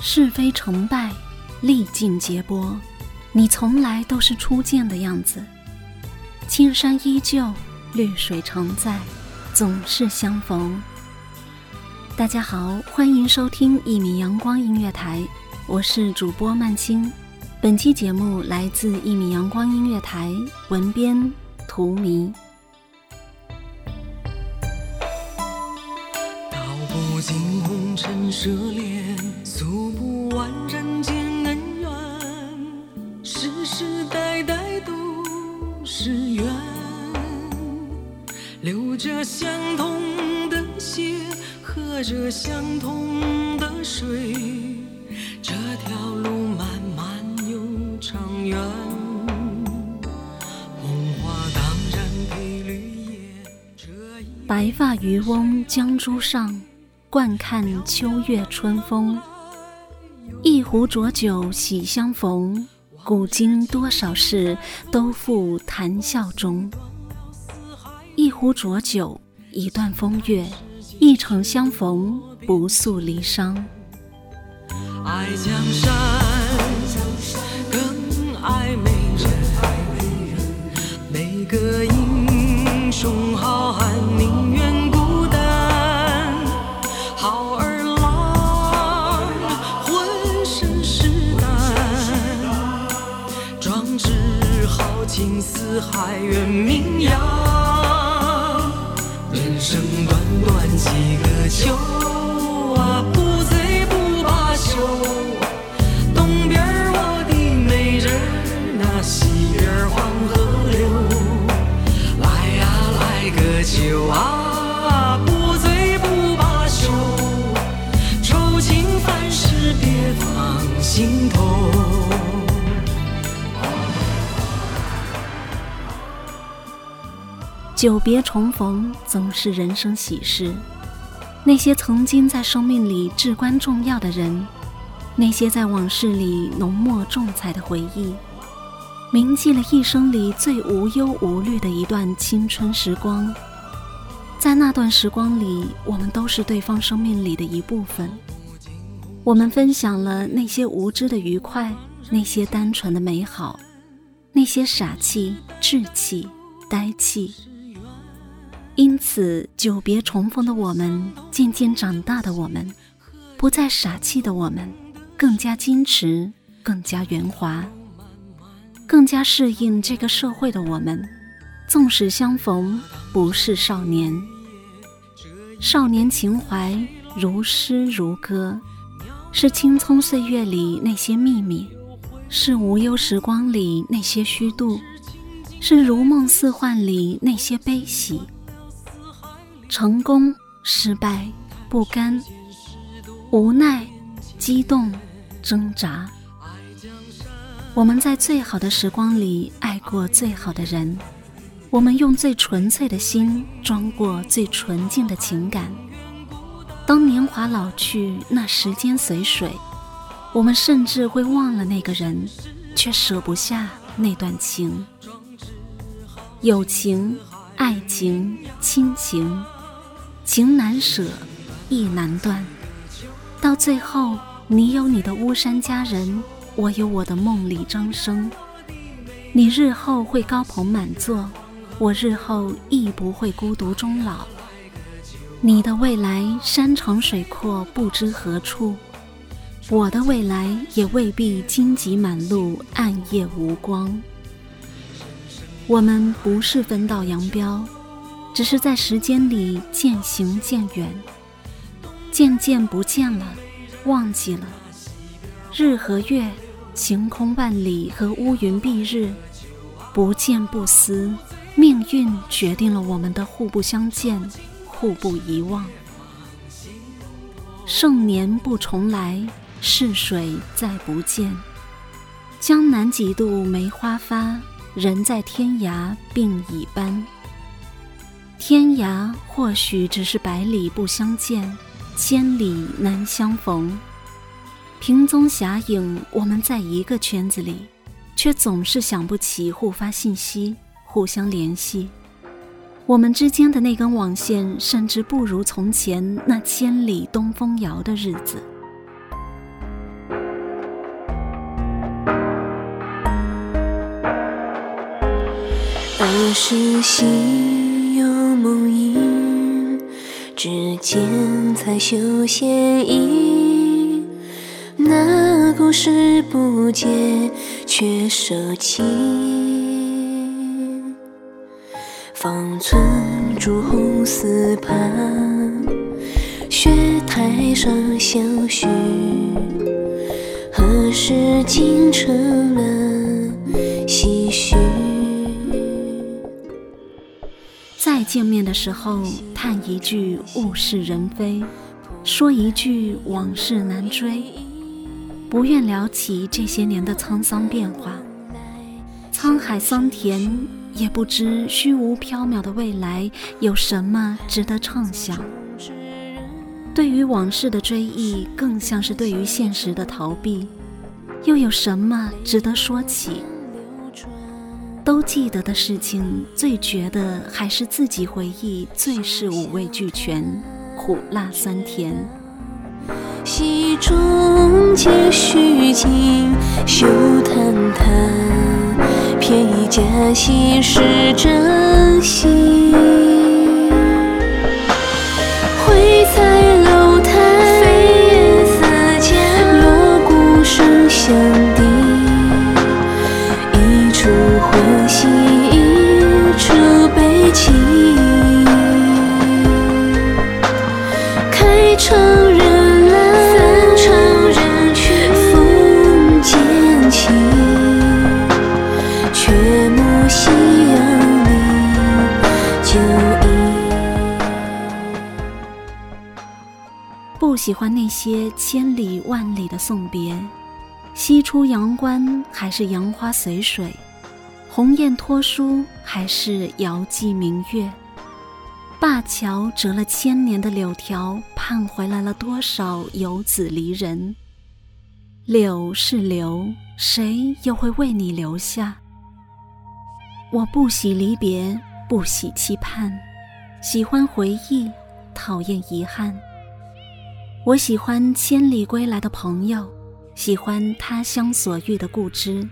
是非成败，历尽劫波，你从来都是初见的样子。青山依旧，绿水常在，总是相逢。大家好，欢迎收听一米阳光音乐台，我是主播曼青。本期节目来自一米阳光音乐台，文编图迷。道不尽红尘奢恋，诉不完人间恩怨，世世代代都是缘，流着相同的血，喝着相同的水，这条路漫漫又长远。红花当然配绿叶，这一白发渔翁江渚上，惯看秋月春风。一壶浊酒喜相逢，古今多少事，都付谈笑中。一壶浊酒，一段风月，一场相逢，不诉离殇。爱江山，情似海远名扬。人生短短几个秋啊，不醉不罢休。东边我的美人儿，那西边黄河流。来呀来个酒啊，久别重逢总是人生喜事，那些曾经在生命里至关重要的人，那些在往事里浓墨重彩的回忆，铭记了一生里最无忧无虑的一段青春时光。在那段时光里，我们都是对方生命里的一部分，我们分享了那些无知的愉快，那些单纯的美好，那些傻气、稚气、呆气。因此，久别重逢的我们，渐渐长大的我们，不再傻气的我们，更加矜持，更加圆滑，更加适应这个社会的我们，纵使相逢，不是少年。少年情怀如诗如歌，是青葱岁月里那些秘密，是无忧时光里那些虚度，是如梦似幻里那些悲喜。成功、失败、不甘、无奈、激动、挣扎。我们在最好的时光里爱过最好的人，我们用最纯粹的心装过最纯净的情感。当年华老去，那时间随水，我们甚至会忘了那个人，却舍不下那段情。友情、爱情、亲情，情难舍，意难断。到最后，你有你的巫山佳人，我有我的梦里张生。你日后会高朋满座，我日后亦不会孤独终老。你的未来山长水阔，不知何处；我的未来也未必荆棘满路，暗夜无光。我们不是分道扬镳，只是在时间里渐行渐远，渐渐不见了，忘记了。日和月，晴空万里和乌云蔽日，不见不思，命运决定了我们的互不相见。互不遗忘，盛年不重来，逝水再不见。江南几度梅花发，人在天涯鬓已斑。天涯或许只是百里不相见，千里难相逢。萍踪侠影，我们在一个圈子里，却总是想不起互发信息，互相联系。我们之间的那根网线，甚至不如从前那千里东风遥的日子。儿时心，只见彩绣线衣。那故事不解，却舍弃。方寸朱红丝畔，雪台上相许。何时竟成了唏嘘？见面的时候，叹一句物是人非，说一句往事难追，不愿聊起这些年的沧桑变化，沧海桑田。也不知虚无缥缈的未来有什么值得畅想。对于往事的追忆，更像是对于现实的逃避。又有什么值得说起？都记得的事情，最绝的还是自己回忆，最是五味俱全，苦辣酸甜。戏中皆虚情，休谈谈。偏以假戏是真心，绘彩楼台，飞燕四墙，锣鼓声响不喜欢那些千里万里的送别，西出阳关还是杨花随水，鸿雁托书还是遥寄明月，灞桥折了千年的柳条，盼回来了多少游子离人？柳是留，谁又会为你留下？我不喜离别，不喜期盼，喜欢回忆，讨厌遗憾。我喜欢千里归来的朋友，喜欢他乡所遇的故知，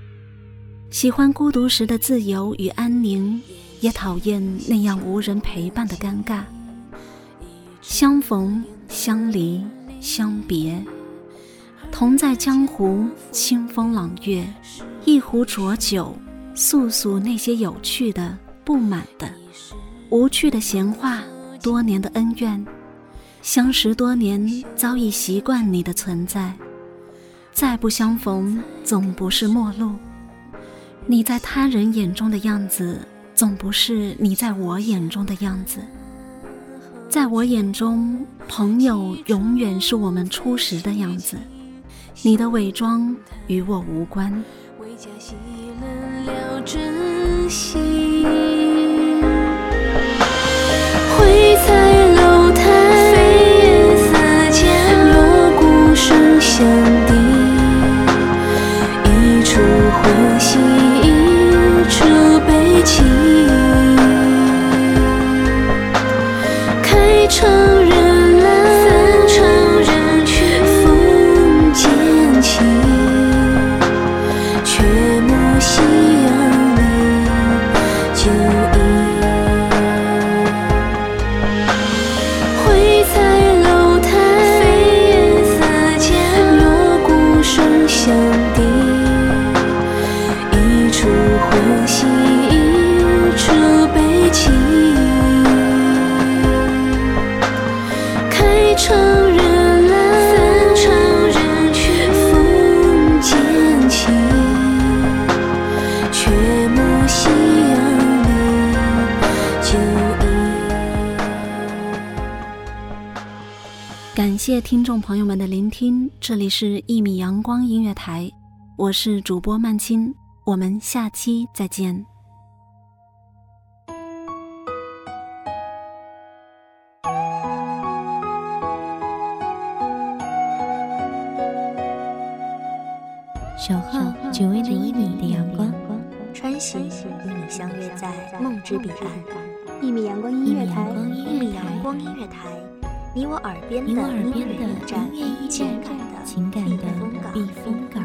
喜欢孤独时的自由与安宁，也讨厌那样无人陪伴的尴尬。相逢、相离、相别，同在江湖，清风朗月，一壶浊酒，诉诉那些有趣的、不满的、无趣的闲话，多年的恩怨。相识多年，早已习惯你的存在。再不相逢，总不是陌路。你在他人眼中的样子，总不是你在我眼中的样子。在我眼中，朋友永远是我们初识的样子。你的伪装与我无关。会在楼台。谢听众朋友们的聆听，这里是一米阳光音乐台，我是主播曼青，我们下期再见。守候只为那一米的阳光，穿行与你相约在梦之彼岸。一米阳光音乐台，一米，阳光音乐台，你我耳边的音乐驿站情感的情感的避风港